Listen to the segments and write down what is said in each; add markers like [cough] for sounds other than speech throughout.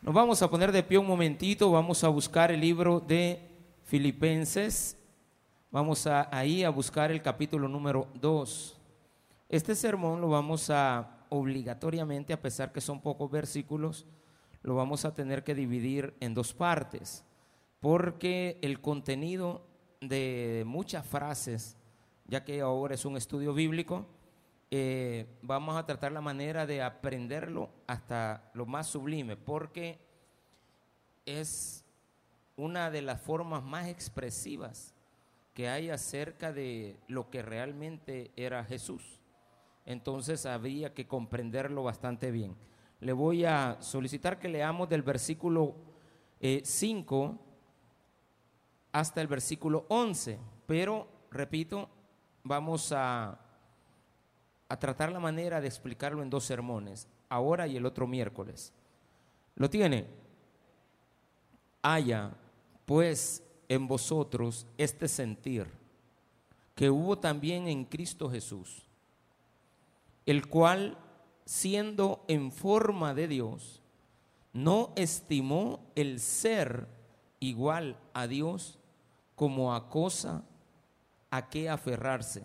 Nos vamos a poner de pie un momentito, vamos a buscar el libro de Filipenses, vamos a, ahí a buscar el capítulo número 2. Este sermón lo vamos a obligatoriamente, a pesar que son pocos versículos, lo vamos a tener que dividir en dos partes, porque el contenido de muchas frases, ya que ahora es un estudio bíblico, eh, vamos a tratar la manera de aprenderlo hasta lo más sublime, porque es una de las formas más expresivas que hay acerca de lo que realmente era Jesús. Entonces había que comprenderlo bastante bien. Le voy a solicitar que leamos del versículo 5 eh, hasta el versículo 11, pero, repito, vamos a a tratar la manera de explicarlo en dos sermones, ahora y el otro miércoles. ¿Lo tiene? Haya, pues, en vosotros este sentir que hubo también en Cristo Jesús, el cual, siendo en forma de Dios, no estimó el ser igual a Dios como a cosa a que aferrarse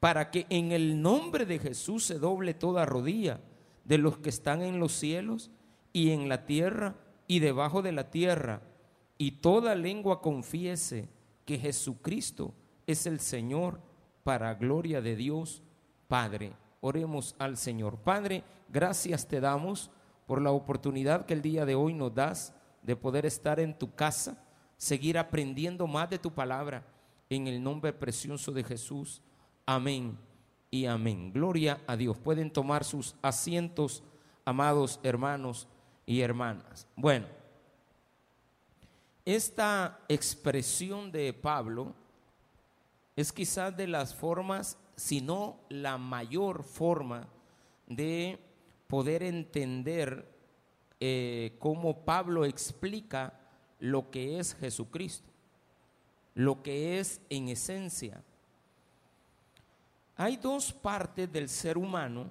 para que en el nombre de Jesús se doble toda rodilla de los que están en los cielos y en la tierra y debajo de la tierra, y toda lengua confiese que Jesucristo es el Señor para gloria de Dios Padre. Oremos al Señor. Padre, gracias te damos por la oportunidad que el día de hoy nos das de poder estar en tu casa, seguir aprendiendo más de tu palabra en el nombre precioso de Jesús. Amén y amén. Gloria a Dios. Pueden tomar sus asientos, amados hermanos y hermanas. Bueno, esta expresión de Pablo es quizás de las formas, si no la mayor forma de poder entender eh, cómo Pablo explica lo que es Jesucristo, lo que es en esencia hay dos partes del ser humano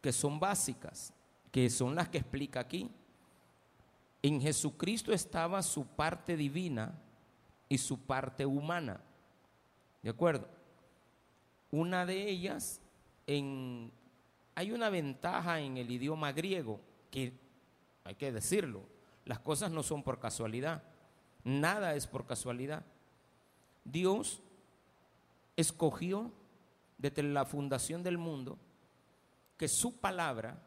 que son básicas, que son las que explica aquí. En Jesucristo estaba su parte divina y su parte humana. ¿De acuerdo? Una de ellas, en, hay una ventaja en el idioma griego, que hay que decirlo, las cosas no son por casualidad, nada es por casualidad. Dios escogió desde la fundación del mundo, que su palabra,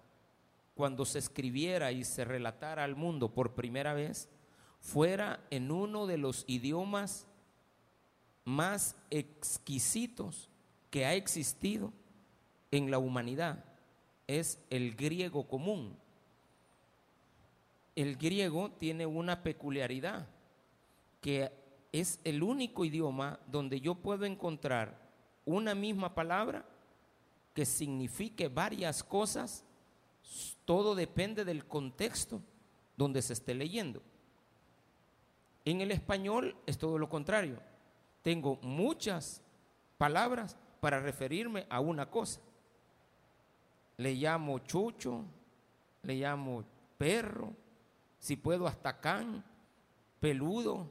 cuando se escribiera y se relatara al mundo por primera vez, fuera en uno de los idiomas más exquisitos que ha existido en la humanidad. Es el griego común. El griego tiene una peculiaridad, que es el único idioma donde yo puedo encontrar una misma palabra que signifique varias cosas, todo depende del contexto donde se esté leyendo. En el español es todo lo contrario. Tengo muchas palabras para referirme a una cosa. Le llamo chucho, le llamo perro, si puedo hasta can, peludo,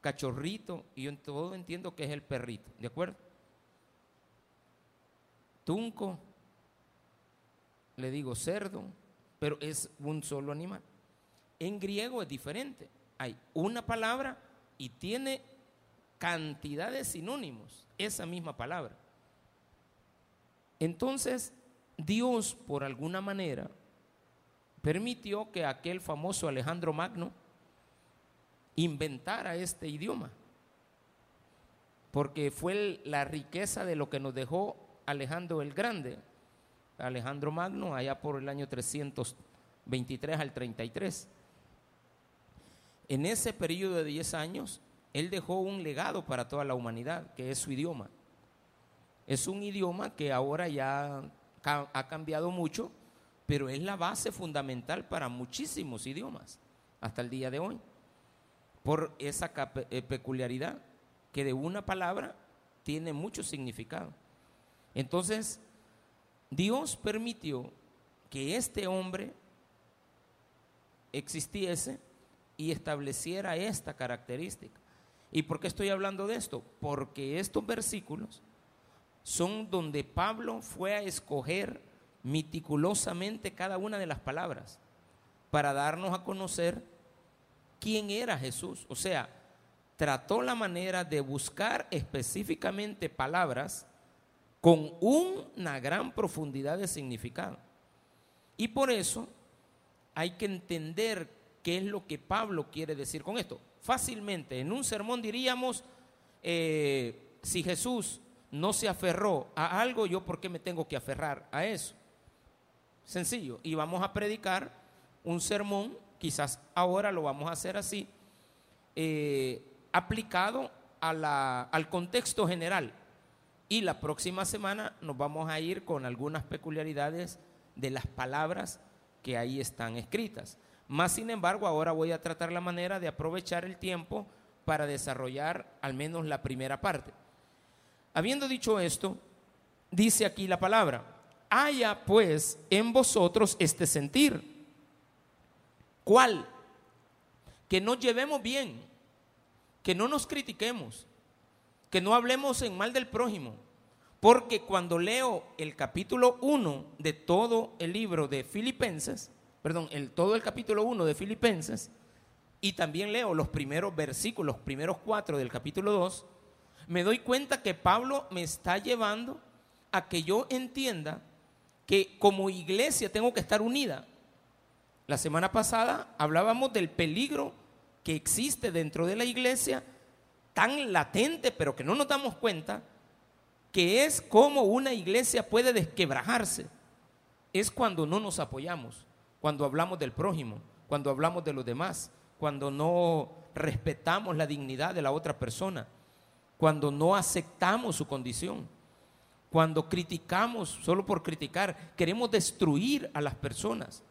cachorrito, y yo todo entiendo que es el perrito, ¿de acuerdo? Tunco, le digo cerdo, pero es un solo animal. En griego es diferente. Hay una palabra y tiene cantidad de sinónimos, esa misma palabra. Entonces, Dios, por alguna manera, permitió que aquel famoso Alejandro Magno inventara este idioma, porque fue la riqueza de lo que nos dejó Alejandro el Grande, Alejandro Magno, allá por el año 300 23 al 33. En ese periodo de 10 años, él dejó un legado para toda la humanidad, que es su idioma. Es un idioma que ahora ya ha cambiado mucho, pero es la base fundamental para muchísimos idiomas hasta el día de hoy, por esa eh, peculiaridad que de una palabra tiene mucho significado. Entonces, Dios permitió que este hombre existiese y estableciera esta característica. ¿Y por qué estoy hablando de esto? Porque estos versículos son donde Pablo fue a escoger meticulosamente cada una de las palabras para darnos a conocer quién era Jesús. O sea, trató la manera de buscar específicamente palabras con una gran profundidad de significado. Y por eso hay que entender qué es lo que Pablo quiere decir con esto. Fácilmente, en un sermón diríamos, eh, si Jesús no se aferró a algo, yo por qué me tengo que aferrar a eso. Sencillo. Y vamos a predicar un sermón, quizás ahora lo vamos a hacer así, eh, aplicado al contexto general. Y la próxima semana nos vamos a ir con algunas peculiaridades de las palabras que ahí están escritas. Más sin embargo, ahora voy a tratar la manera de aprovechar el tiempo para desarrollar al menos la primera parte. Habiendo dicho esto, dice aquí la palabra, haya pues en vosotros este sentir. ¿Cuál? Que nos llevemos bien, que no nos critiquemos, que no hablemos en mal del prójimo. Porque cuando leo el capítulo 1 de todo el libro de Filipenses, perdón, el, todo el capítulo 1 de Filipenses, y también leo los primeros versículos, los primeros cuatro del capítulo 2, me doy cuenta que Pablo me está llevando a que yo entienda que como iglesia tengo que estar unida. La semana pasada hablábamos del peligro que existe dentro de la iglesia, tan latente, pero que no nos damos cuenta, que es como una iglesia puede desquebrajarse. Es cuando no nos apoyamos, cuando hablamos del prójimo, cuando hablamos de los demás, cuando no respetamos la dignidad de la otra persona cuando no aceptamos su condición, cuando criticamos solo por criticar, queremos destruir a las personas.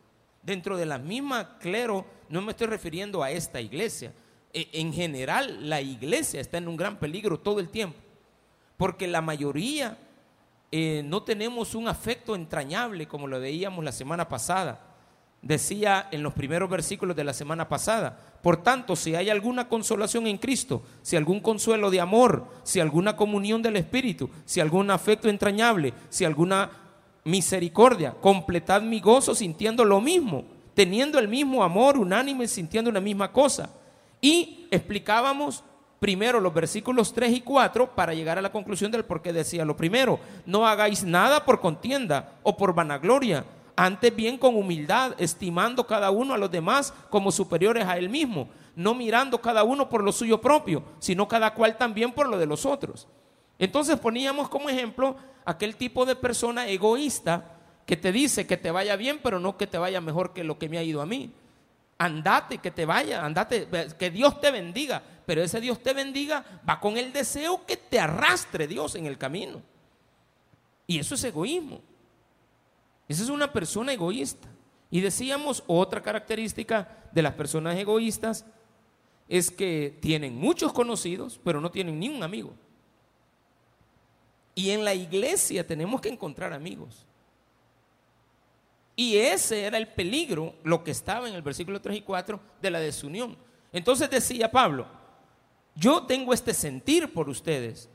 Dentro de la misma clero, no me estoy refiriendo a esta iglesia, en general la iglesia está en un gran peligro todo el tiempo, porque la mayoría eh, no tenemos un afecto entrañable como lo veíamos la semana pasada. Decía en los primeros versículos de la semana pasada, por tanto, si hay alguna consolación en Cristo, si algún consuelo de amor, si alguna comunión del Espíritu, si algún afecto entrañable, si alguna misericordia, completad mi gozo sintiendo lo mismo, teniendo el mismo amor unánime, sintiendo una misma cosa. Y explicábamos primero los versículos 3 y 4 para llegar a la conclusión del por qué decía lo primero, no hagáis nada por contienda o por vanagloria antes bien con humildad, estimando cada uno a los demás como superiores a él mismo, no mirando cada uno por lo suyo propio, sino cada cual también por lo de los otros. Entonces poníamos como ejemplo aquel tipo de persona egoísta que te dice que te vaya bien, pero no que te vaya mejor que lo que me ha ido a mí. Andate, que te vaya, andate, que Dios te bendiga, pero ese Dios te bendiga va con el deseo que te arrastre Dios en el camino. Y eso es egoísmo. Esa es una persona egoísta. Y decíamos, otra característica de las personas egoístas es que tienen muchos conocidos, pero no tienen ni un amigo. Y en la iglesia tenemos que encontrar amigos. Y ese era el peligro, lo que estaba en el versículo 3 y 4 de la desunión. Entonces decía Pablo, yo tengo este sentir por ustedes,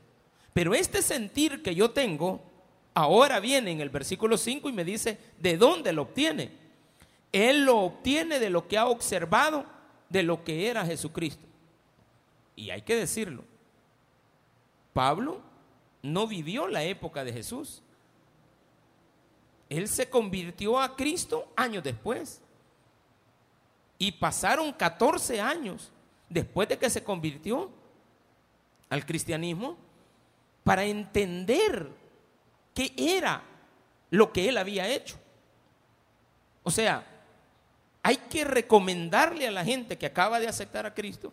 pero este sentir que yo tengo Ahora viene en el versículo 5 y me dice, ¿de dónde lo obtiene? Él lo obtiene de lo que ha observado de lo que era Jesucristo. Y hay que decirlo, Pablo no vivió la época de Jesús. Él se convirtió a Cristo años después. Y pasaron 14 años después de que se convirtió al cristianismo para entender qué era lo que él había hecho. O sea, hay que recomendarle a la gente que acaba de aceptar a Cristo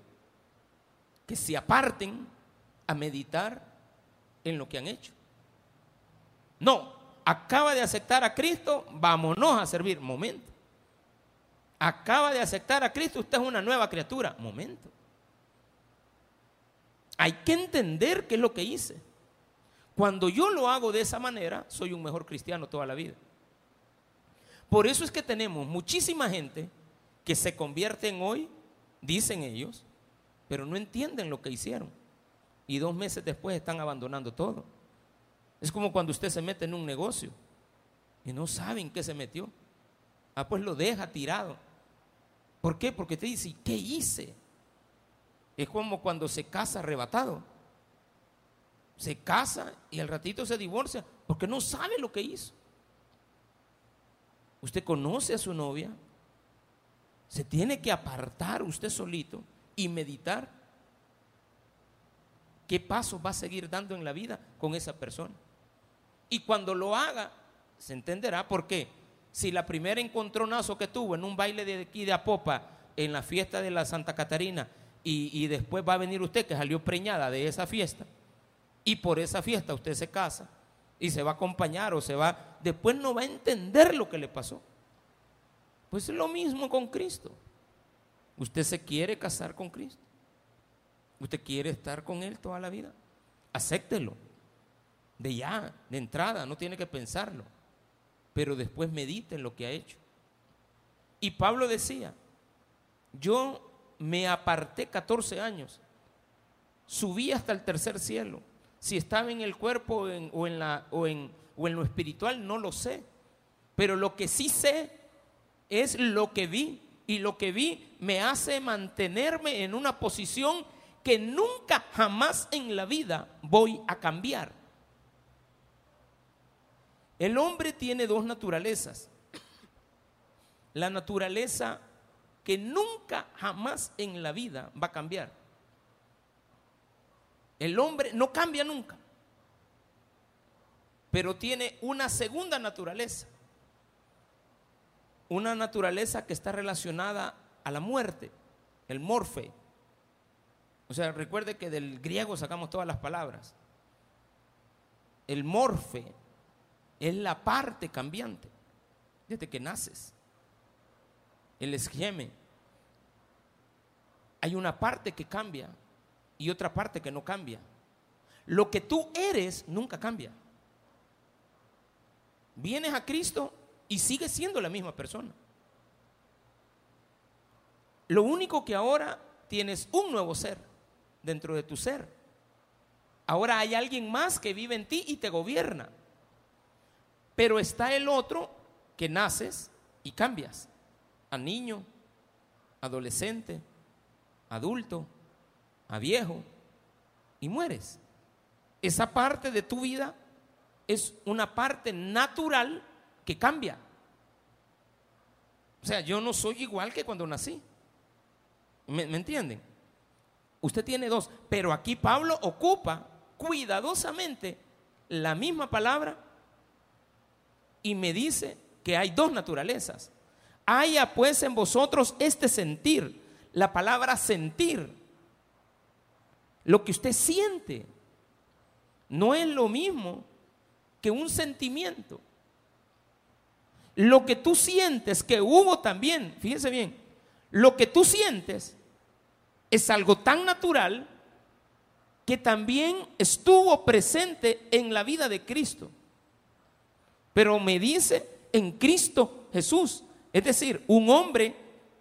que se aparten a meditar en lo que han hecho. No, acaba de aceptar a Cristo, vámonos a servir. Momento. Acaba de aceptar a Cristo, usted es una nueva criatura. Momento. Hay que entender qué es lo que hice. Cuando yo lo hago de esa manera, soy un mejor cristiano toda la vida. Por eso es que tenemos muchísima gente que se convierten hoy, dicen ellos, pero no entienden lo que hicieron. Y dos meses después están abandonando todo. Es como cuando usted se mete en un negocio y no saben qué se metió. Ah, pues lo deja tirado. ¿Por qué? Porque te dice, ¿qué hice? Es como cuando se casa arrebatado. Se casa y al ratito se divorcia porque no sabe lo que hizo. Usted conoce a su novia, se tiene que apartar usted solito y meditar qué pasos va a seguir dando en la vida con esa persona. Y cuando lo haga, se entenderá por qué. Si la primera encontronazo que tuvo en un baile de aquí de Apopa, en la fiesta de la Santa Catarina, y, y después va a venir usted que salió preñada de esa fiesta, y por esa fiesta usted se casa y se va a acompañar o se va, después no va a entender lo que le pasó. Pues es lo mismo con Cristo. Usted se quiere casar con Cristo. Usted quiere estar con Él toda la vida. Acéptelo de ya, de entrada, no tiene que pensarlo, pero después medite en lo que ha hecho. Y Pablo decía, yo me aparté 14 años, subí hasta el tercer cielo, si estaba en el cuerpo o, en, la, o, en, o en lo espiritual, no lo sé, pero lo que sí sé es lo que vi, y lo que vi me hace mantenerme en una posición que nunca jamás en la vida voy a cambiar. El hombre tiene dos naturalezas. La naturaleza que nunca, jamás en la vida va a cambiar. El hombre no cambia nunca, pero tiene una segunda naturaleza. Una naturaleza que está relacionada a la muerte, el morfe. O sea, recuerde que del griego sacamos todas las palabras. El morfe es la parte cambiante desde que naces. El esqueme. Hay una parte que cambia y otra parte que no cambia. Lo que tú eres nunca cambia. Vienes a Cristo y sigues siendo la misma persona. Lo único que ahora tienes un nuevo ser dentro de tu ser. Ahora hay alguien más que vive en ti y te gobierna. Pero está el otro que naces y cambias. A niño, adolescente, adulto, a viejo y mueres. Esa parte de tu vida es una parte natural que cambia. O sea, yo no soy igual que cuando nací. ¿Me, ¿Me, entienden? Usted tiene dos, pero aquí Pablo ocupa cuidadosamente la misma palabra y me dice que hay dos naturalezas. Haya pues en vosotros este sentir, la palabra sentir, lo que usted siente, no es lo mismo que un sentimiento. Lo que tú sientes, que hubo también, fíjese bien, lo que tú sientes es algo tan natural que también estuvo presente en la vida de Cristo pero me dice en Cristo Jesús. Es decir, un hombre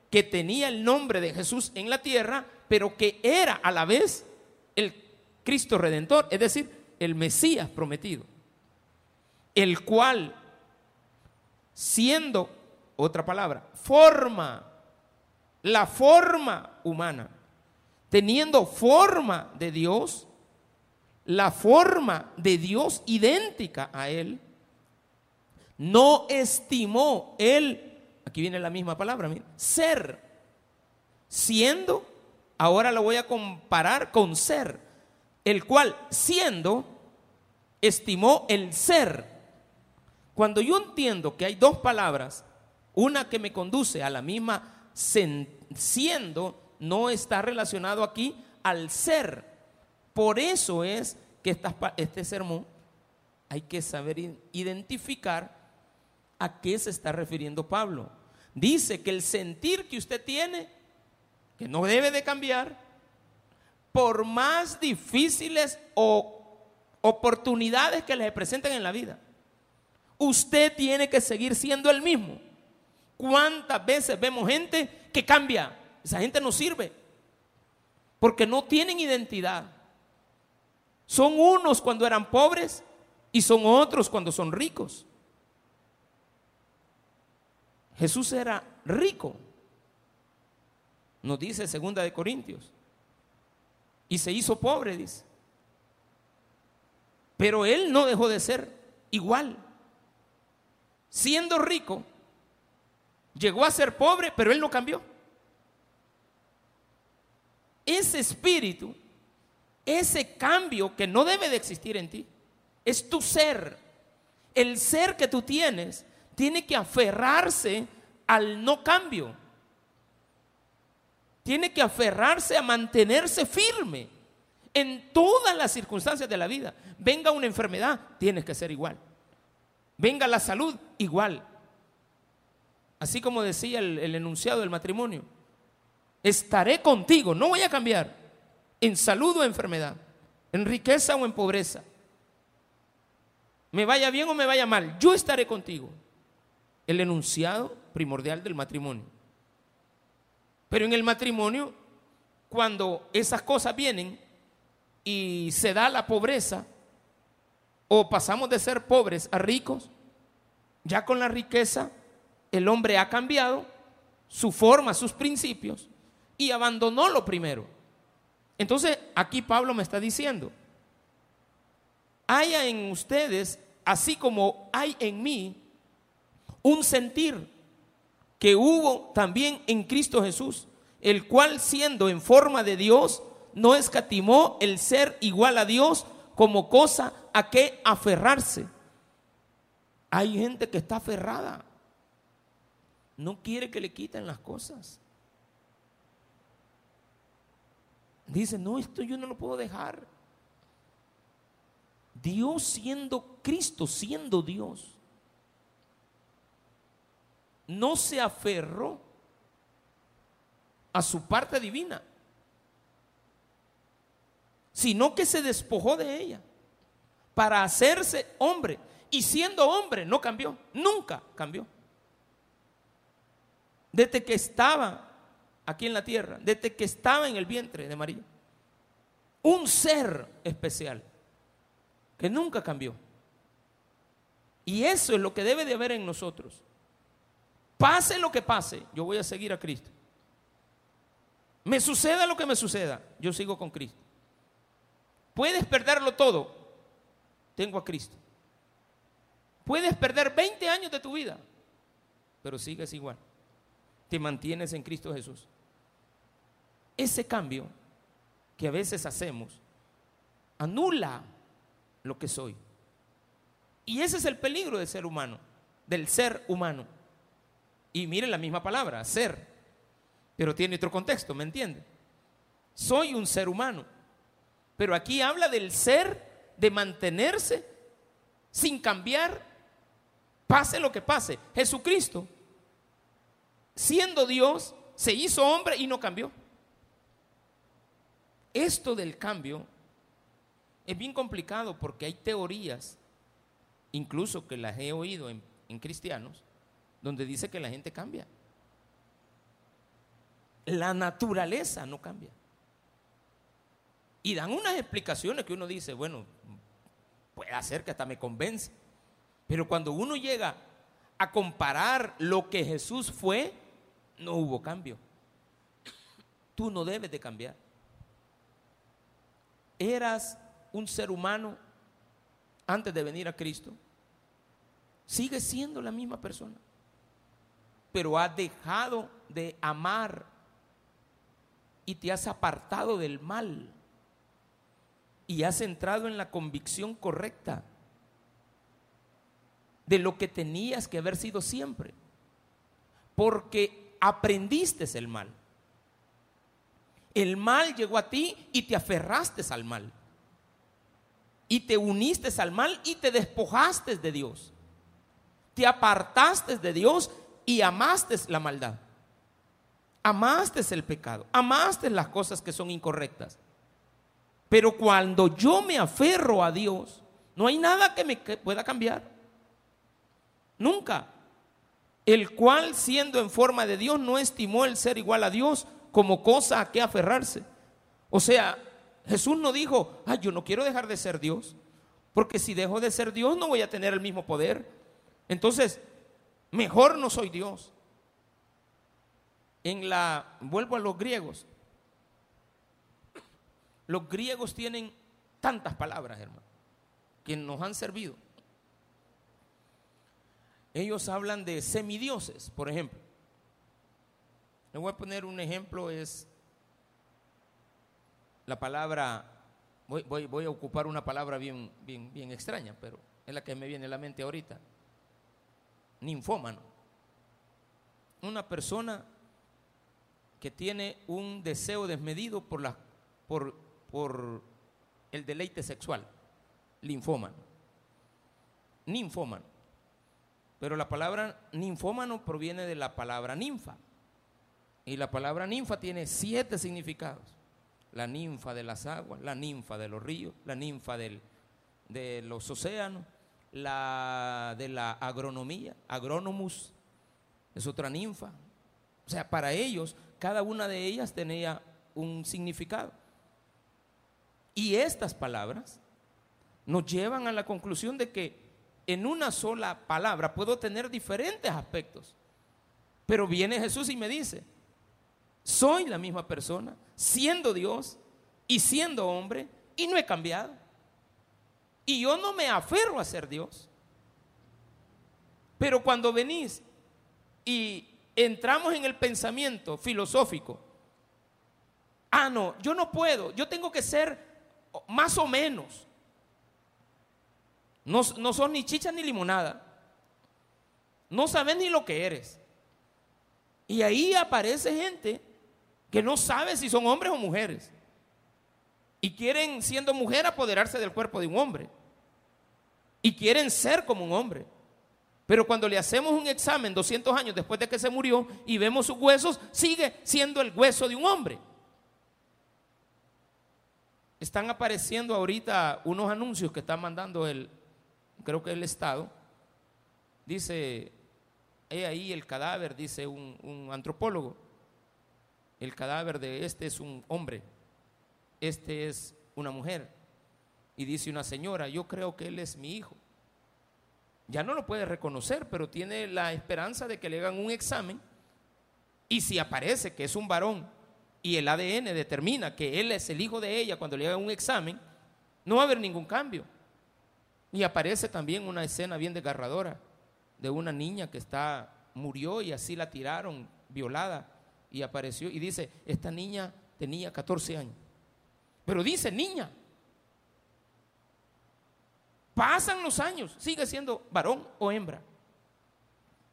que tenía el nombre de Jesús en la tierra, pero que era a la vez el Cristo redentor, es decir, el Mesías prometido, el cual, siendo, otra palabra, forma, la forma humana, teniendo forma de Dios, la forma de Dios idéntica a Él, no estimó él, aquí viene la misma palabra, ser, siendo, ahora lo voy a comparar con ser, el cual siendo, estimó el ser. Cuando yo entiendo que hay dos palabras, una que me conduce a la misma siendo, no está relacionado aquí al ser. Por eso es que este sermón hay que saber identificar a qué se está refiriendo Pablo. Dice que el sentir que usted tiene, que no debe de cambiar, por más difíciles o oportunidades que le presenten en la vida, usted tiene que seguir siendo el mismo. ¿Cuántas veces vemos gente que cambia? Esa gente no sirve porque no tienen identidad. Son unos cuando eran pobres y son otros cuando son ricos. Jesús era rico, nos dice segunda de Corintios, y se hizo pobre, dice. Pero él no dejó de ser igual. Siendo rico, llegó a ser pobre, pero él no cambió. Ese espíritu, ese cambio que no debe de existir en ti, es tu ser. El ser que tú tienes tiene que aferrarse al no cambio. Tiene que aferrarse a mantenerse firme en todas las circunstancias de la vida. Venga una enfermedad, tienes que ser igual. Venga la salud, igual. Así como decía el, enunciado del matrimonio, estaré contigo, no voy a cambiar, en salud o enfermedad, en riqueza o en pobreza. Me vaya bien o me vaya mal, yo estaré contigo. El enunciado primordial del matrimonio. Pero en el matrimonio, cuando esas cosas vienen y se da la pobreza, o pasamos de ser pobres a ricos, ya con la riqueza el hombre ha cambiado su forma, sus principios y abandonó lo primero. Entonces aquí Pablo me está diciendo, haya en ustedes, así como hay en mí, un sentir que hubo también en Cristo Jesús, el cual siendo en forma de Dios, no escatimó el ser igual a Dios como cosa a que aferrarse. Hay gente que está aferrada no quiere que le quiten las cosas. Dice, no, esto yo no lo puedo dejar. Dios siendo Cristo, siendo Dios, no se aferró a su parte divina, sino que se despojó de ella para hacerse hombre. Y siendo hombre no cambió, nunca cambió desde que estaba aquí en la tierra, desde que estaba en el vientre de María. Un ser especial que nunca cambió. Y eso es lo que debe de haber en nosotros. Pase lo que pase, yo voy a seguir a Cristo. Me suceda lo que me suceda, yo sigo con Cristo. Puedes perderlo todo, tengo a Cristo. Puedes perder 20 años de tu vida, pero sigues igual te mantienes en Cristo Jesús. Ese cambio que a veces hacemos anula lo que soy. Y ese es el peligro del ser humano, del ser humano. Y miren la misma palabra, ser, pero tiene otro contexto, ¿me entiende? Soy un ser humano, pero aquí habla del ser, de mantenerse sin cambiar, pase lo que pase. Jesucristo siendo Dios, se hizo hombre y no cambió. Esto del cambio es bien complicado porque hay teorías, incluso que las he oído en, cristianos, donde dice que la gente cambia. La naturaleza no cambia. Y dan unas explicaciones que uno dice, bueno, puede hacer que hasta me convence. Pero cuando uno llega a comparar lo que Jesús fue no hubo cambio. Tú no debes de cambiar. Eras un ser humano antes de venir a Cristo. Sigues siendo la misma persona. Pero has dejado de amar y te has apartado del mal. Y has entrado en la convicción correcta de lo que tenías que haber sido siempre. porque aprendiste el mal. El mal llegó a ti y te aferraste al mal. Y te uniste al mal y te despojaste de Dios. Te apartaste de Dios y amaste la maldad. Amaste el pecado. Amaste las cosas que son incorrectas. Pero cuando yo me aferro a Dios, no hay nada que me pueda cambiar. Nunca. El cual, siendo en forma de Dios, no estimó el ser igual a Dios como cosa a que aferrarse. O sea, Jesús no dijo, ay, yo no quiero dejar de ser Dios, porque si dejo de ser Dios no voy a tener el mismo poder. Entonces, mejor no soy Dios. En la, vuelvo a los griegos, los griegos tienen tantas palabras, hermano, que nos han servido. Ellos hablan de semidioses, por ejemplo. Le voy a poner un ejemplo, es la palabra, voy, voy, a ocupar una palabra bien, bien, bien extraña, pero es la que me viene a la mente ahorita. Ninfómano. Una persona que tiene un deseo desmedido por, la, por por el deleite sexual, linfómano. Ninfómano. Pero la palabra ninfómano proviene de la palabra ninfa. Y la palabra ninfa tiene siete significados. La ninfa de las aguas, la ninfa de los ríos, la ninfa del, de los océanos, la de la agronomía, agrónomus, es otra ninfa. O sea, para ellos, cada una de ellas tenía un significado. Y estas palabras nos llevan a la conclusión de que en una sola palabra puedo tener diferentes aspectos. Pero viene Jesús y me dice, soy la misma persona, siendo Dios y siendo hombre, y no he cambiado. Y yo no me aferro a ser Dios. Pero cuando venís y entramos en el pensamiento filosófico, ah, no, yo no puedo, yo tengo que ser más o menos. No, no son ni chicha ni limonada. No sabes ni lo que eres. Y ahí aparece gente que no sabe si son hombres o mujeres. Y quieren, siendo mujer, apoderarse del cuerpo de un hombre. Y quieren ser como un hombre. Pero cuando le hacemos un examen 200 años después de que se murió y vemos sus huesos, sigue siendo el hueso de un hombre. Están apareciendo ahorita unos anuncios que está mandando el, creo que el Estado. Dice, he ahí el cadáver, dice un, un antropólogo. El cadáver de este es un hombre, este es una mujer. Y dice una señora, yo creo que él es mi hijo. Ya no lo puede reconocer, pero tiene la esperanza de que le hagan un examen. Y si aparece que es un varón y el ADN determina que él es el hijo de ella cuando le haga un examen, no va a haber ningún cambio. Y aparece también una escena bien desgarradora de una niña que está murió y así la tiraron violada y apareció y dice, esta niña tenía 14 años. Pero dice niña. Pasan los años, sigue siendo varón o hembra.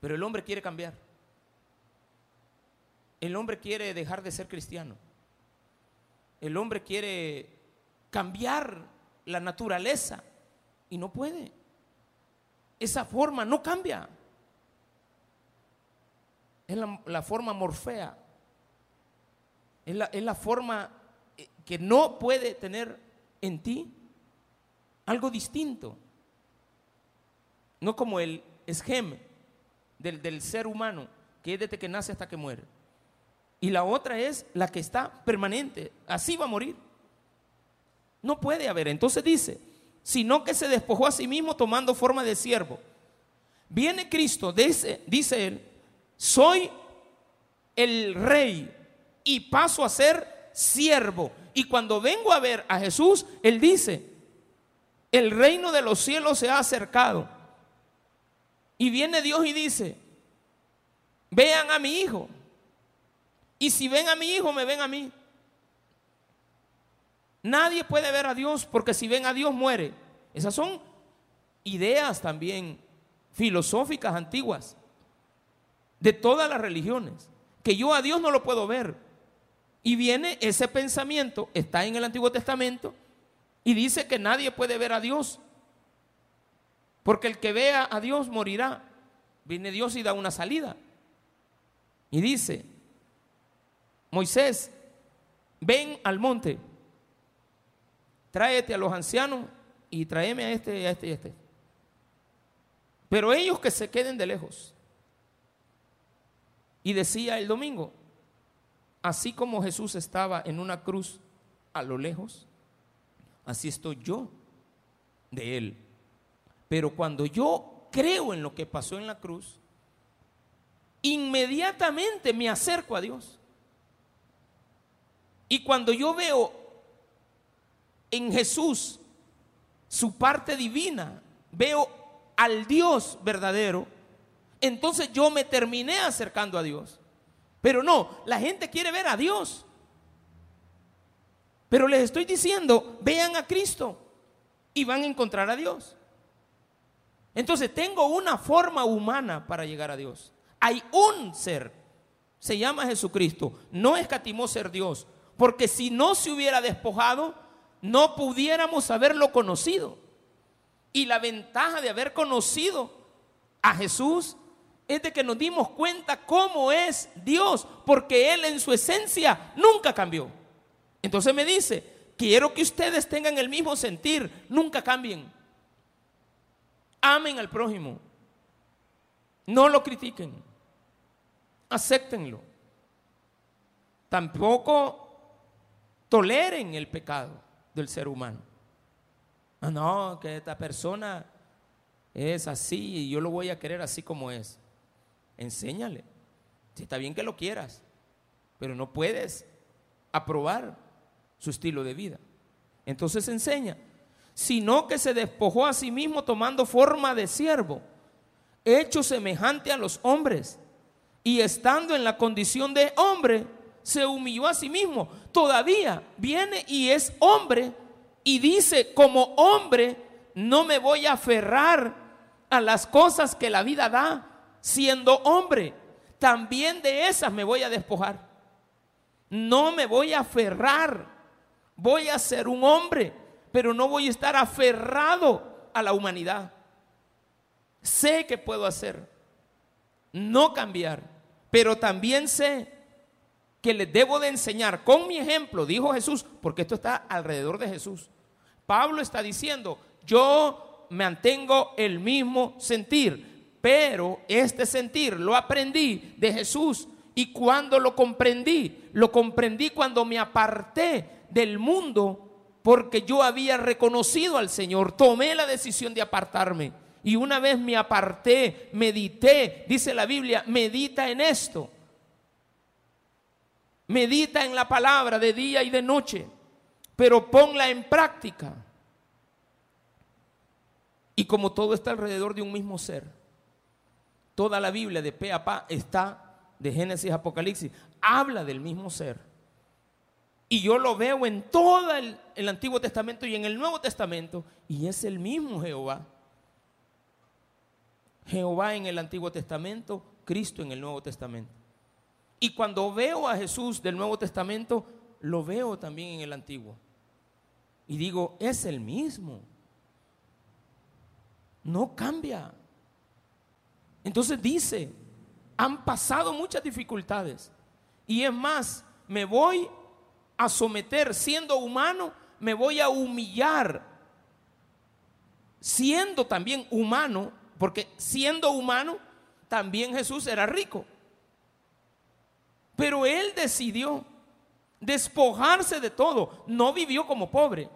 Pero el hombre quiere cambiar. El hombre quiere dejar de ser cristiano. El hombre quiere cambiar la naturaleza y no puede. Esa forma no cambia. Es la, forma morfea. Es la, es la forma que no puede tener en ti algo distinto. No como el esquema del, del ser humano, que es desde que nace hasta que muere y la otra es la que está permanente. Así va a morir. No puede haber. Entonces dice, sino que se despojó a sí mismo tomando forma de siervo. Viene Cristo, dice, dice él, soy el rey y paso a ser siervo. Y cuando vengo a ver a Jesús, él dice, el reino de los cielos se ha acercado. Y viene Dios y dice, vean a mi hijo. Y si ven a mi hijo, me ven a mí. Nadie puede ver a Dios porque si ven a Dios muere. Esas son ideas también filosóficas antiguas de todas las religiones, que yo a Dios no lo puedo ver. Y viene ese pensamiento, está en el Antiguo Testamento, y dice que nadie puede ver a Dios, porque el que vea a Dios morirá. Viene Dios y da una salida. Y dice, Moisés, ven al monte, tráete a los ancianos y tráeme a este, a este y a este. Pero ellos que se queden de lejos. Y decía el domingo, así como Jesús estaba en una cruz a lo lejos, así estoy yo de él. Pero cuando yo creo en lo que pasó en la cruz, inmediatamente me acerco a Dios. Y cuando yo veo en Jesús su parte divina, veo al Dios verdadero, entonces yo me terminé acercando a Dios. Pero no, la gente quiere ver a Dios. Pero les estoy diciendo, vean a Cristo y van a encontrar a Dios. Entonces tengo una forma humana para llegar a Dios. Hay un ser, se llama Jesucristo. No escatimó ser Dios, porque si no se hubiera despojado, no pudiéramos haberlo conocido. Y la ventaja de haber conocido a Jesús es de que nos dimos cuenta cómo es Dios, porque Él en su esencia nunca cambió. Entonces me dice, quiero que ustedes tengan el mismo sentir, nunca cambien. Amen al prójimo, no lo critiquen, acéptenlo. Tampoco toleren el pecado del ser humano. Ah, no, que esta persona es así y yo lo voy a querer así como es. Enséñale. Está bien que lo quieras, pero no puedes aprobar su estilo de vida. Entonces enseña, sino que se despojó a sí mismo tomando forma de siervo, hecho semejante a los hombres, y estando en la condición de hombre, se humilló a sí mismo. Todavía viene y es hombre y dice, como hombre, no me voy a aferrar a las cosas que la vida da siendo hombre. También de esas me voy a despojar. No me voy a aferrar. Voy a ser un hombre, pero no voy a estar aferrado a la humanidad. Sé que puedo hacer, no cambiar, pero también sé que les debo de enseñar con mi ejemplo, dijo Jesús, porque esto está alrededor de Jesús. Pablo está diciendo, yo mantengo el mismo sentir, pero este sentir lo aprendí de Jesús. Y cuando lo comprendí, lo comprendí cuando me aparté del mundo porque yo había reconocido al Señor, tomé la decisión de apartarme. Y una vez me aparté, medité, dice la Biblia, medita en esto. Medita en la palabra de día y de noche pero ponla en práctica. Y como todo está alrededor de un mismo ser, toda la Biblia de pe a pa está, de Génesis a Apocalipsis, habla del mismo ser. Y yo lo veo en todo el, el, Antiguo Testamento y en el Nuevo Testamento, y es el mismo Jehová. Jehová en el Antiguo Testamento, Cristo en el Nuevo Testamento. Y cuando veo a Jesús del Nuevo Testamento, lo veo también en el Antiguo. Y digo, es el mismo. No cambia. Entonces dice, han pasado muchas dificultades. Y es más, me voy a someter, siendo humano, me voy a humillar. Siendo también humano, porque siendo humano, también Jesús era rico. Pero él decidió despojarse de todo. No vivió como pobre.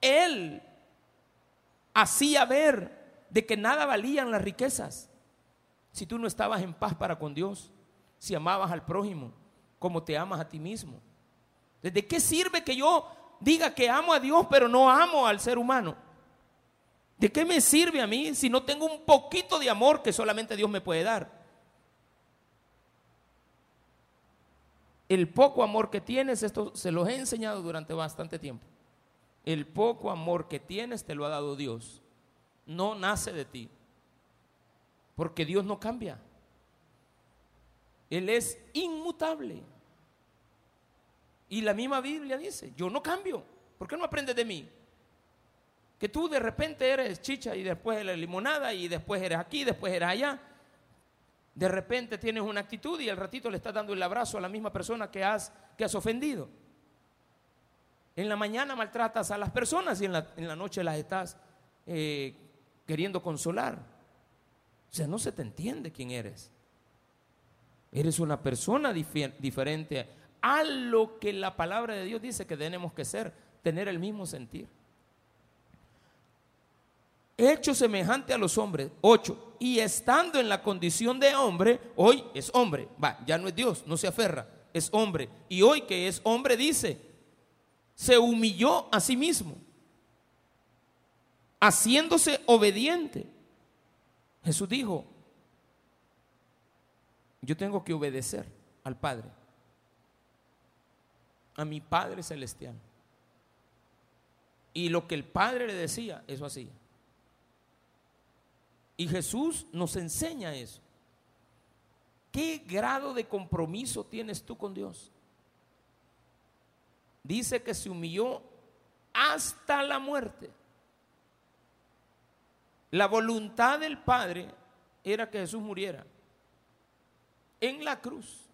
Él hacía ver de que nada valían las riquezas si tú no estabas en paz para con Dios, si amabas al prójimo como te amas a ti mismo. ¿De qué sirve que yo diga que amo a Dios pero no amo al ser humano? ¿De qué me sirve a mí si no tengo un poquito de amor que solamente Dios me puede dar? El poco amor que tienes, esto se los he enseñado durante bastante tiempo. El poco amor que tienes te lo ha dado Dios. No nace de ti. Porque Dios no cambia. Él es inmutable. Y la misma Biblia dice, yo no cambio. ¿Por qué no aprendes de mí? Que tú de repente eres chicha y después eres limonada y después eres aquí, después eres allá. De repente tienes una actitud y al ratito le estás dando el abrazo a la misma persona que has, que has ofendido. En la mañana maltratas a las personas y en la, noche las estás eh, queriendo consolar. O sea, no se te entiende quién eres. Eres una persona diferente a lo que la palabra de Dios dice que tenemos que ser, tener el mismo sentir. Hecho semejante a los hombres, ocho, y estando en la condición de hombre, hoy es hombre, va, ya no es Dios, no se aferra, es hombre. Y hoy que es hombre dice, se humilló a sí mismo, haciéndose obediente. Jesús dijo, yo tengo que obedecer al Padre, a mi Padre Celestial. Y lo que el Padre le decía, eso hacía. Y Jesús nos enseña eso. ¿Qué grado de compromiso tienes tú con Dios? Dice que se humilló hasta la muerte. La voluntad del Padre era que Jesús muriera en la cruz.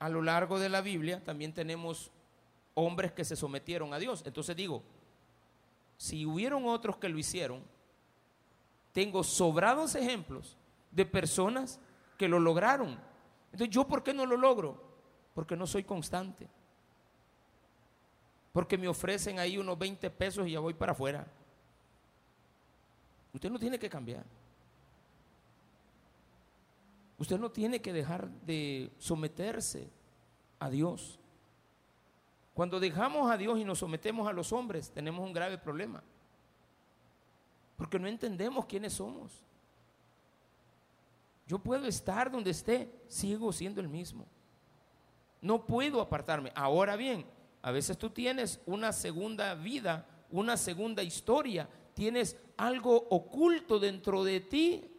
A lo largo de la Biblia también tenemos hombres que se sometieron a Dios. Entonces digo, si hubieron otros que lo hicieron, tengo sobrados ejemplos de personas que lo lograron. Entonces, ¿yo por qué no lo logro? Porque no soy constante porque me ofrecen ahí unos 20 pesos y ya voy para afuera. Usted no tiene que cambiar. Usted no tiene que dejar de someterse a Dios. Cuando dejamos a Dios y nos sometemos a los hombres, tenemos un grave problema. Porque no entendemos quiénes somos. Yo puedo estar donde esté, sigo siendo el mismo. No puedo apartarme. Ahora bien, a veces tú tienes una segunda vida, una segunda historia, tienes algo oculto dentro de ti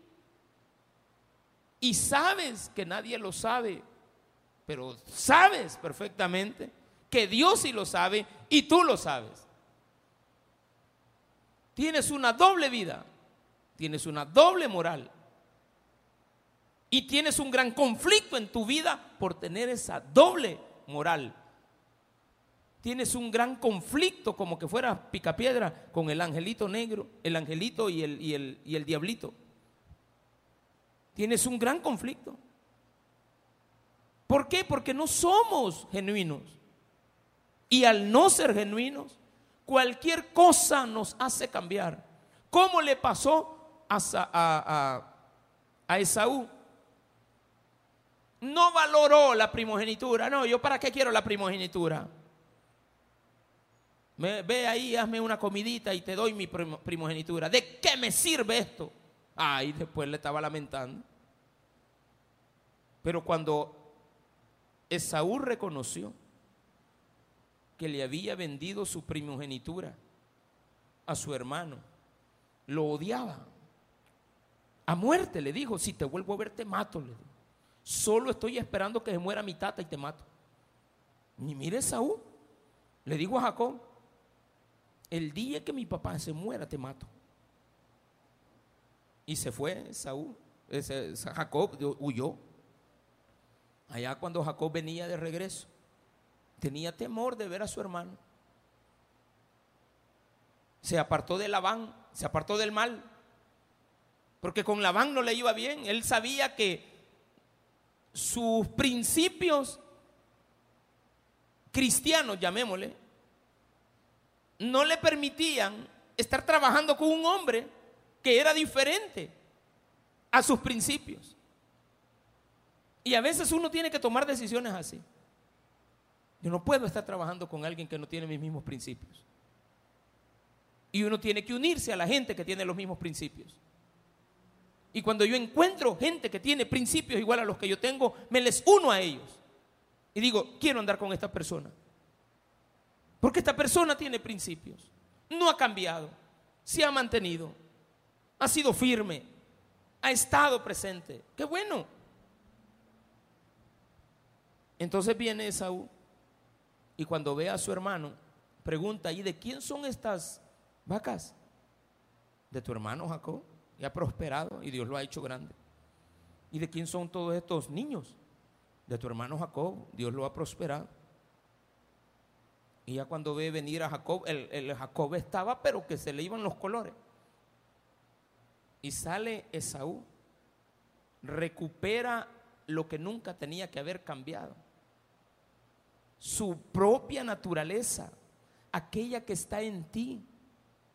y sabes que nadie lo sabe, pero sabes perfectamente que Dios sí lo sabe y tú lo sabes. Tienes una doble vida, tienes una doble moral y tienes un gran conflicto en tu vida por tener esa doble moral tienes un gran conflicto como que fuera picapiedra con el angelito negro, el angelito y el, y el, y el diablito. Tienes un gran conflicto. ¿Por qué? Porque no somos genuinos. Y al no ser genuinos, cualquier cosa nos hace cambiar. ¿Cómo le pasó a, a, a Esaú? No valoró la primogenitura. No, yo para qué quiero la primogenitura ve ahí, hazme una comidita y te doy mi primogenitura. ¿De qué me sirve esto? Ay, después le estaba lamentando. Pero cuando Esaú reconoció que le había vendido su primogenitura a su hermano, lo odiaba. A muerte le dijo, si te vuelvo a ver te mato. Solo estoy esperando que se muera mi tata y te mato. Y mire Esaú, le dijo a Jacob, el día que mi papá se muera te mato. Y se fue Saúl, Jacob huyó. Allá cuando Jacob venía de regreso, tenía temor de ver a su hermano. Se apartó de Labán, se apartó del mal, porque con Labán no le iba bien. Él sabía que sus principios cristianos, llamémosle, no le permitían estar trabajando con un hombre que era diferente a sus principios. Y a veces uno tiene que tomar decisiones así. Yo no puedo estar trabajando con alguien que no tiene mis mismos principios. Y uno tiene que unirse a la gente que tiene los mismos principios. Y cuando yo encuentro gente que tiene principios igual a los que yo tengo, me les uno a ellos. Y digo, quiero andar con esta persona. Porque esta persona tiene principios. No ha cambiado. Se ha mantenido. Ha sido firme. ha estado presente. Qué bueno. Entonces viene Esaú y cuando ve a su hermano, pregunta, ¿y de quién son estas vacas? De tu hermano Jacob. Y ha prosperado y Dios lo ha hecho grande. ¿Y de quién son todos estos niños? De tu hermano Jacob. Dios lo ha prosperado. Y ya cuando ve venir a Jacob, el, el, Jacob estaba, pero que se le iban los colores. Y sale Esaú, recupera lo que nunca tenía que haber cambiado. Su propia naturaleza, aquella que está en ti,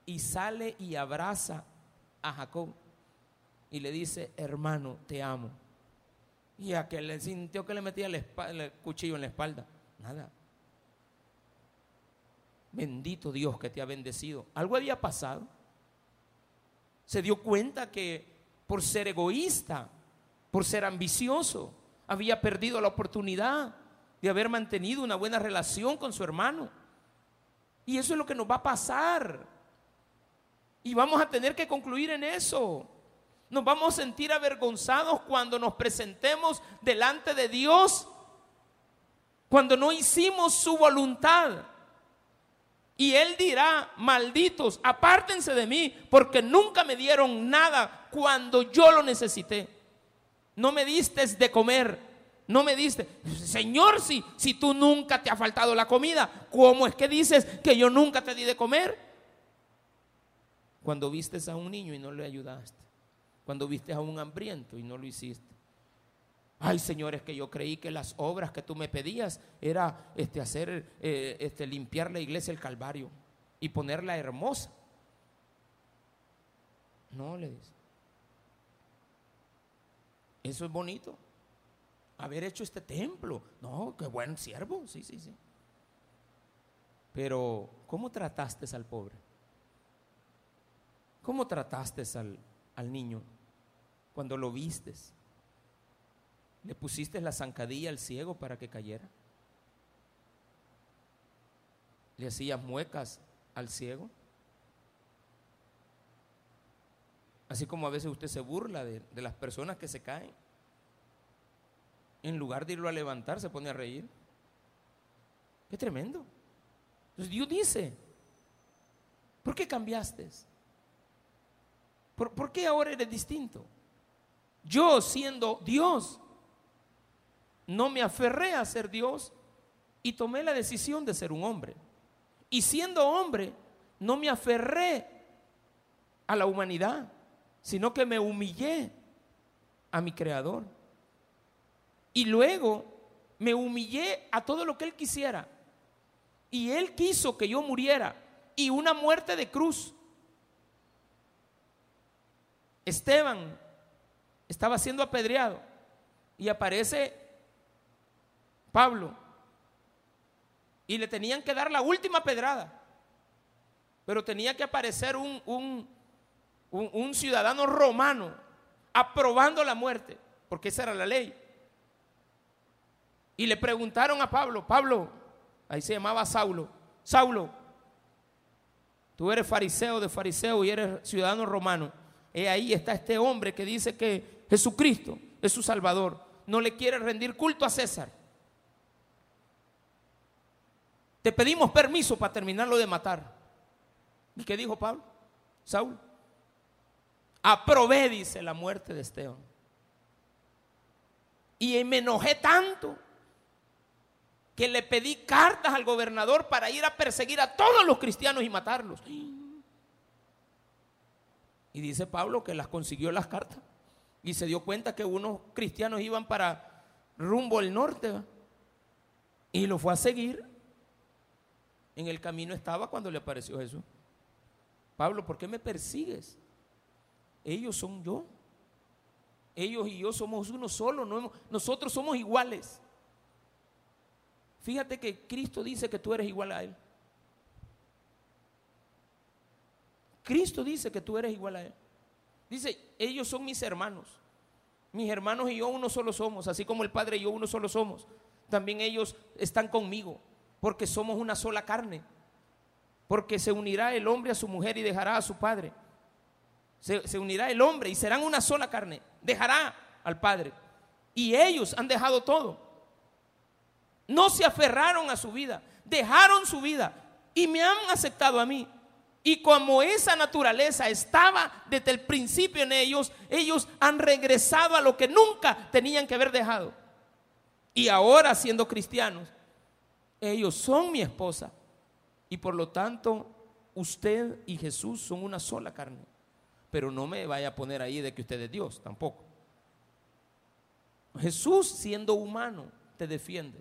y sale y abraza a Jacob y le dice, hermano, te amo. Y a que le sintió que le metía el, cuchillo en la espalda. Nada. Bendito Dios que te ha bendecido. Algo había pasado. Se dio cuenta que por ser egoísta, por ser ambicioso, había perdido la oportunidad de haber mantenido una buena relación con su hermano. Y eso es lo que nos va a pasar. Y vamos a tener que concluir en eso. Nos vamos a sentir avergonzados cuando nos presentemos delante de Dios, cuando no hicimos su voluntad. Y Él dirá, malditos, apártense de mí, porque nunca me dieron nada cuando yo lo necesité. No me diste de comer, no me diste. Señor, si, si tú nunca te ha faltado la comida, ¿cómo es que dices que yo nunca te di de comer? Cuando vistes a un niño y no le ayudaste. Cuando vistes a un hambriento y no lo hiciste. Ay, señores, que yo creí que las obras que tú me pedías era este, hacer, eh, este, limpiar la iglesia del Calvario y ponerla hermosa. No, le dice. Eso es bonito. Haber hecho este templo. No, qué buen siervo. Sí, sí, sí. Pero, ¿cómo trataste al pobre? ¿Cómo trataste al, al niño cuando lo vistes? ¿Le pusiste la zancadilla al ciego para que cayera? ¿Le hacías muecas al ciego? Así como a veces usted se burla de, de, las personas que se caen. En lugar de irlo a levantar, se pone a reír. Qué tremendo. Entonces Dios dice, ¿por qué cambiaste? ¿Por, ¿Por, qué ahora eres distinto? Yo siendo Dios, no me aferré a ser Dios y tomé la decisión de ser un hombre. Y siendo hombre, no me aferré a la humanidad, sino que me humillé a mi creador. Y luego me humillé a todo lo que él quisiera. Y él quiso que yo muriera. Y una muerte de cruz. Esteban estaba siendo apedreado. Y aparece Pablo. Y le tenían que dar la última pedrada. Pero tenía que aparecer un, un, un, ciudadano romano aprobando la muerte, porque esa era la ley. Y le preguntaron a Pablo, Pablo, ahí se llamaba Saulo, Saulo, tú eres fariseo de fariseo y eres ciudadano romano. Y ahí está este hombre que dice que Jesucristo es su Salvador. No le quiere rendir culto a César. Te pedimos permiso para terminarlo de matar. ¿Y qué dijo Pablo? Saúl. Aprobé, dice, la muerte de Esteban. Y me enojé tanto que le pedí cartas al gobernador para ir a perseguir a todos los cristianos y matarlos. Y dice Pablo que las consiguió las cartas y se dio cuenta que unos cristianos iban para rumbo al norte y lo fue a seguir en el camino estaba cuando le apareció Jesús. Pablo, ¿por qué me persigues? Ellos son yo. Ellos y yo somos uno solo. nosotros somos iguales. Fíjate que Cristo dice que tú eres igual a Él. Cristo dice que tú eres igual a Él. Dice, ellos son mis hermanos. Mis hermanos y yo uno solo somos, así como el Padre y yo uno solo somos. También ellos están conmigo porque somos una sola carne, porque se unirá el hombre a su mujer y dejará a su padre. Se, unirá el hombre y serán una sola carne. Dejará al Padre. Y ellos han dejado todo. No se aferraron a su vida, dejaron su vida y me han aceptado a mí. Y como esa naturaleza estaba desde el principio en ellos, ellos han regresado a lo que nunca tenían que haber dejado. Y ahora siendo cristianos, ellos son mi esposa. Y por lo tanto, usted y Jesús son una sola carne. Pero no me vaya a poner ahí de que usted es Dios, tampoco. Jesús siendo humano te defiende.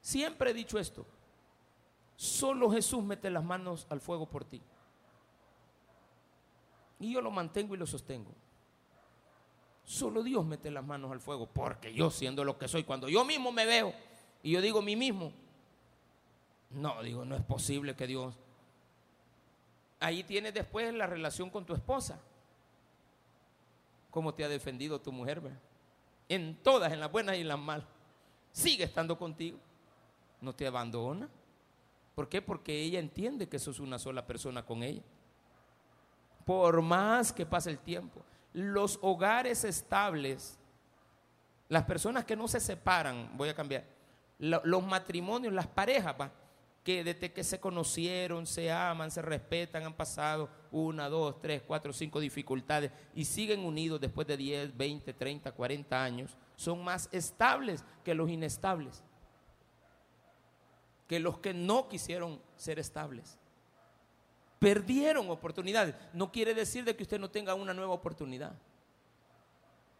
Siempre he dicho esto. Solo Jesús mete las manos al fuego por ti. Y yo lo mantengo y lo sostengo. Solo Dios mete las manos al fuego, porque yo siendo lo que soy, cuando yo mismo me veo y yo digo mí mismo, no, digo, no es posible que Dios... Ahí tienes después la relación con tu esposa. ¿Cómo te ha defendido tu mujer? En todas, en las buenas y en las malas. Sigue estando contigo. No te abandona. ¿Por qué? Porque ella entiende que sos una sola persona con ella. Por más que pase el tiempo. Los hogares estables, las personas que no se separan, voy a cambiar, los matrimonios, las parejas, que desde que se conocieron, se aman, se respetan, han pasado una, dos, tres, cuatro, cinco dificultades y siguen unidos después de 10, 20, 30, 40 años, son más estables que los inestables que los que no quisieron ser estables. Perdieron oportunidades. No quiere decir de que usted no tenga una nueva oportunidad.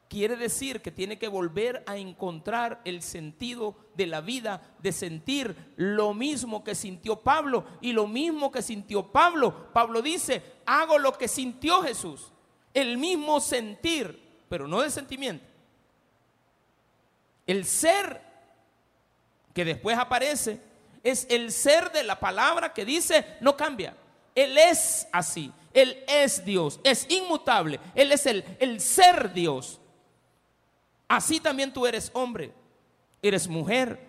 Quiere decir que tiene que volver a encontrar el sentido de la vida, de sentir lo mismo que sintió Pablo y lo mismo que sintió Pablo. Pablo dice, hago lo que sintió Jesús. El mismo sentir, pero no de sentimiento. El ser que después aparece es el ser de la palabra que dice, no cambia. Él es así. Él es Dios. Es inmutable. Él es el, el ser Dios. Así también tú eres hombre. Eres mujer.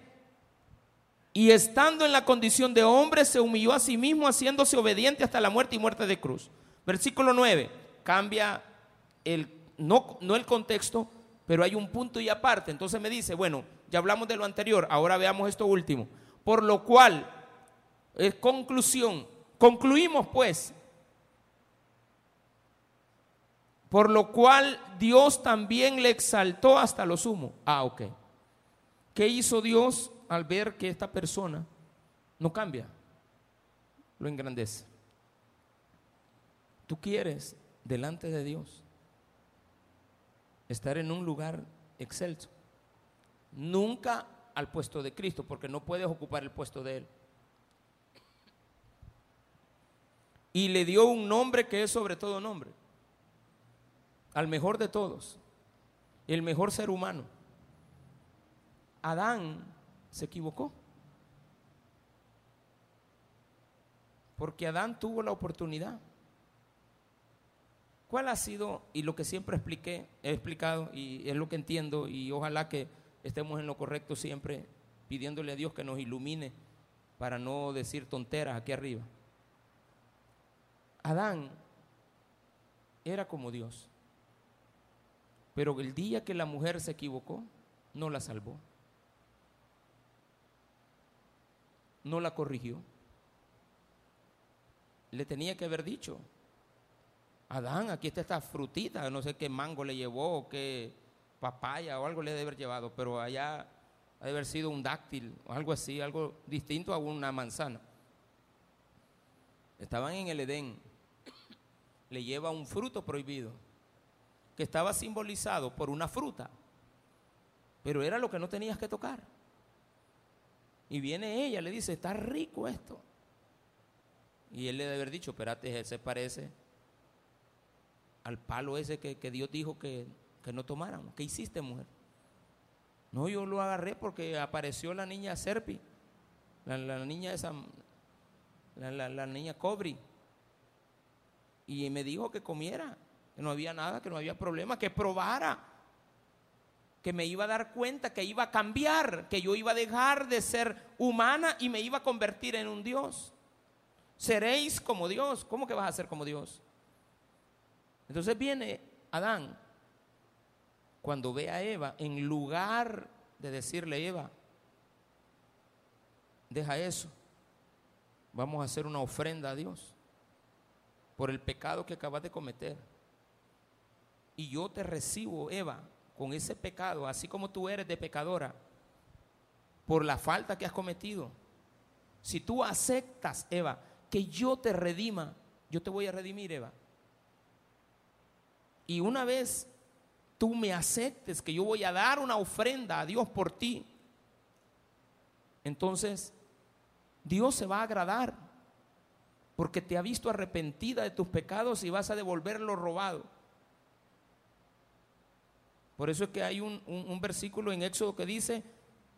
Y estando en la condición de hombre, se humilló a sí mismo, haciéndose obediente hasta la muerte y muerte de cruz. Versículo 9. Cambia el, no, no el contexto, pero hay un punto y aparte. Entonces me dice, bueno, ya hablamos de lo anterior, ahora veamos esto último. Por lo cual, es conclusión, concluimos pues, por lo cual Dios también le exaltó hasta lo sumo. Ah, ok. ¿Qué hizo Dios al ver que esta persona no cambia? Lo engrandece. Tú quieres delante de Dios estar en un lugar excelso. Nunca al puesto de Cristo, porque no puedes ocupar el puesto de Él. Y le dio un nombre que es sobre todo nombre, al mejor de todos, el mejor ser humano. Adán se equivocó. Porque Adán tuvo la oportunidad. ¿Cuál ha sido, y lo que siempre expliqué, he explicado, y es lo que entiendo, y ojalá que estemos en lo correcto siempre, pidiéndole a Dios que nos ilumine para no decir tonteras aquí arriba. Adán era como Dios, pero el día que la mujer se equivocó, no la salvó, no la corrigió. Le tenía que haber dicho, Adán, aquí está esta frutita, no sé qué mango le llevó, qué papaya o algo le debe haber llevado, pero allá ha de haber sido un dáctil o algo así, algo distinto a una manzana. Estaban en el Edén, le lleva un fruto prohibido, que estaba simbolizado por una fruta, pero era lo que no tenías que tocar. Y viene ella, le dice, está rico esto. Y él le debe haber dicho, espérate, se parece al palo ese que, que Dios dijo que que no tomaran. ¿Qué hiciste, mujer? No, yo lo agarré porque apareció la niña Serpi, la, niña esa, la, la, niña Cobri. Y me dijo que comiera, que no había nada, que no había problema, que probara, que me iba a dar cuenta, que iba a cambiar, que yo iba a dejar de ser humana y me iba a convertir en un Dios. Seréis como Dios. ¿Cómo que vas a ser como Dios? Entonces viene Adán, cuando ve a Eva, en lugar de decirle, Eva, deja eso, vamos a hacer una ofrenda a Dios por el pecado que acabas de cometer. Y yo te recibo, Eva, con ese pecado, así como tú eres de pecadora, por la falta que has cometido. Si tú aceptas, Eva, que yo te redima, yo te voy a redimir, Eva. Y una vez tú me aceptes que yo voy a dar una ofrenda a Dios por ti, entonces Dios se va a agradar porque te ha visto arrepentida de tus pecados y vas a devolver lo robado. Por eso es que hay un, versículo en Éxodo que dice,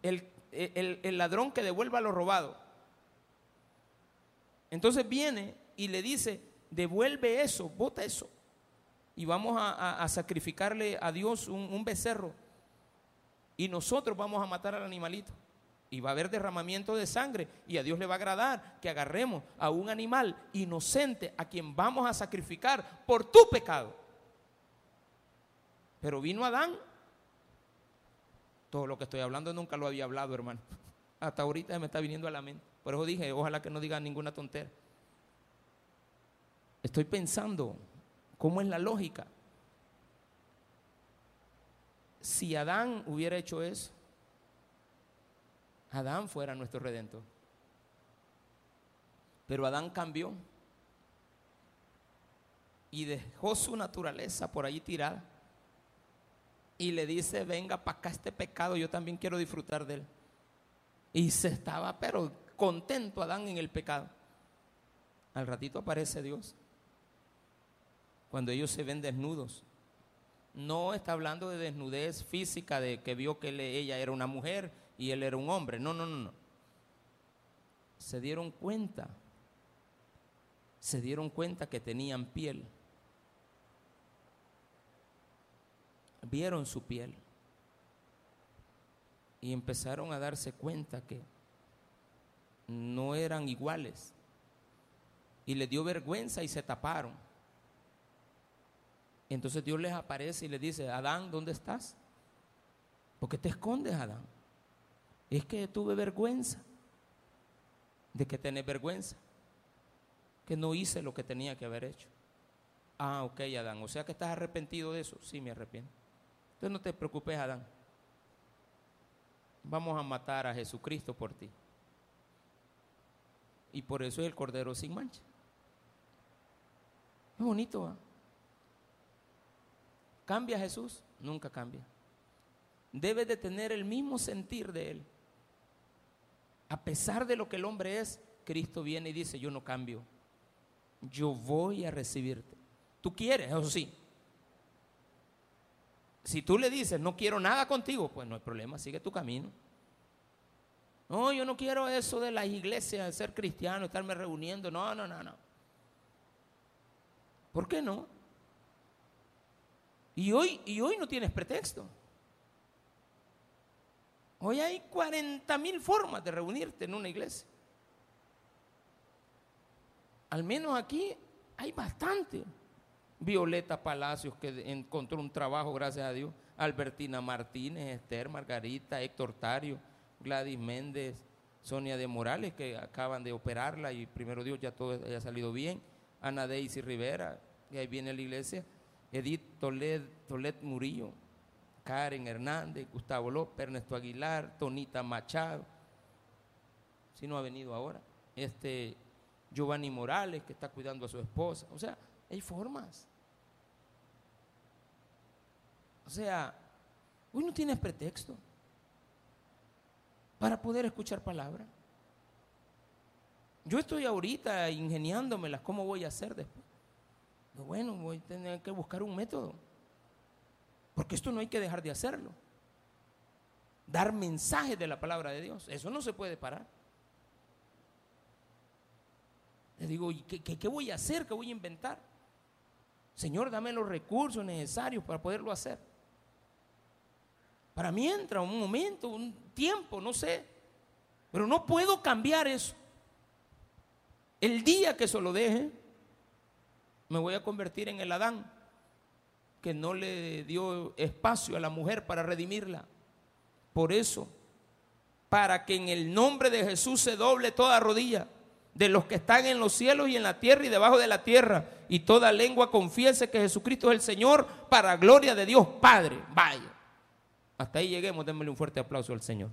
el, el ladrón que devuelva lo robado. Entonces viene y le dice, devuelve eso, bota eso. Y vamos a, sacrificarle a Dios un, un becerro. Y nosotros vamos a matar al animalito. Y va a haber derramamiento de sangre. Y a Dios le va a agradar que agarremos a un animal inocente a quien vamos a sacrificar por tu pecado. Pero vino Adán. Todo lo que estoy hablando nunca lo había hablado, hermano. [laughs] Hasta ahorita me está viniendo a la mente. Por eso dije, ojalá que no diga ninguna tontera. Estoy pensando cómo es la lógica. Si Adán hubiera hecho eso, Adán fuera nuestro redentor. Pero Adán cambió y dejó su naturaleza por allí tirada y le dice, venga para acá este pecado, yo también quiero disfrutar de él. Y se estaba, pero contento Adán en el pecado. Al ratito aparece Dios. Cuando ellos se ven desnudos. No está hablando de desnudez física, de que vio que ella era una mujer y él era un hombre. No, no, no, no. Se dieron cuenta. Se dieron cuenta que tenían piel. Vieron su piel. Y empezaron a darse cuenta que no eran iguales. Y les dio vergüenza y se taparon. Entonces Dios les aparece y les dice, Adán, ¿dónde estás? ¿Por qué te escondes, Adán? Es que tuve vergüenza. ¿De que tenés vergüenza? Que no hice lo que tenía que haber hecho. Ah, ok, Adán. O sea que estás arrepentido de eso. Sí, me arrepiento. Entonces no te preocupes, Adán. Vamos a matar a Jesucristo por ti. Y por eso es el Cordero sin mancha. Es bonito. ¿Cambia Jesús? Nunca cambia. Debe de tener el mismo sentir de Él. A pesar de lo que el hombre es, Cristo viene y dice, yo no cambio. Yo voy a recibirte. Tú quieres, eso sí. Si tú le dices, no quiero nada contigo, pues no hay problema, sigue tu camino. No, yo no quiero eso de las iglesias, de ser cristiano, estarme reuniendo. No, no, no, no. ¿Por qué no? Y hoy, y hoy no tienes pretexto. Hoy hay 40 mil formas de reunirte en una iglesia. Al menos aquí hay bastante. Violeta Palacios, que encontró un trabajo, gracias a Dios. Albertina Martínez, Esther, Margarita, Héctor Tario, Gladys Méndez, Sonia de Morales, que acaban de operarla y primero Dios ya todo haya salido bien. Ana Daisy Rivera, que ahí viene la iglesia. Edith Tolet, Tolet Murillo, Karen Hernández, Gustavo López, Ernesto Aguilar, Tonita Machado. Si no ha venido ahora. Este Giovanni Morales, que está cuidando a su esposa. O sea, hay formas. O sea, hoy no tienes pretexto para poder escuchar palabra. Yo estoy ahorita ingeniándomelas, ¿cómo voy a hacer después? Bueno, voy a tener que buscar un método. Porque esto no hay que dejar de hacerlo. Dar mensaje de la palabra de Dios. Eso no se puede parar. Le digo, ¿qué, qué, qué voy a hacer? ¿Qué voy a inventar? Señor, dame los recursos necesarios para poderlo hacer. Para mientras, un momento, un tiempo, no sé. Pero no puedo cambiar eso. El día que se lo deje, me voy a convertir en el Adán que no le dio espacio a la mujer para redimirla. Por eso, para que en el nombre de Jesús se doble toda rodilla de los que están en los cielos y en la tierra y debajo de la tierra, y toda lengua confiese que Jesucristo es el Señor para gloria de Dios Padre. Vaya. Hasta ahí lleguemos, démosle un fuerte aplauso al Señor.